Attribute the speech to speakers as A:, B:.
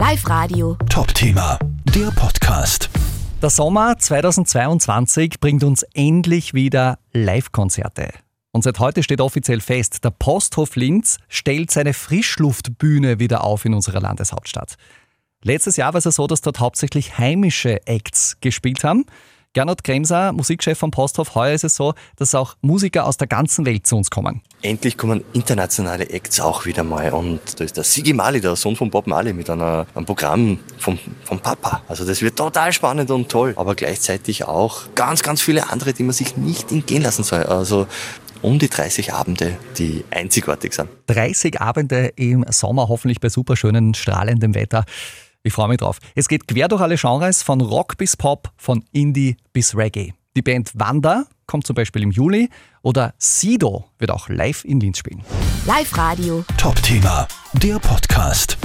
A: Live Radio.
B: Top-Thema, der Podcast.
C: Der Sommer 2022 bringt uns endlich wieder Live-Konzerte. Und seit heute steht offiziell fest, der Posthof Linz stellt seine Frischluftbühne wieder auf in unserer Landeshauptstadt. Letztes Jahr war es ja so, dass dort hauptsächlich heimische Acts gespielt haben. Gernot Kremser, Musikchef vom Posthof, heuer ist es so, dass auch Musiker aus der ganzen Welt zu uns kommen.
D: Endlich kommen internationale Acts auch wieder mal. Und da ist der Sigi Mali, der Sohn von Bob Mali, mit einer, einem Programm vom, vom Papa. Also das wird total spannend und toll. Aber gleichzeitig auch ganz, ganz viele andere, die man sich nicht entgehen lassen soll. Also um die 30 Abende, die einzigartig sind.
C: 30 Abende im Sommer, hoffentlich bei superschönen, strahlendem Wetter. Ich freue mich drauf. Es geht quer durch alle Genres, von Rock bis Pop, von Indie bis Reggae. Die Band Wanda kommt zum Beispiel im Juli oder Sido wird auch live in Linz spielen.
A: Live Radio.
B: Top-Thema, der Podcast.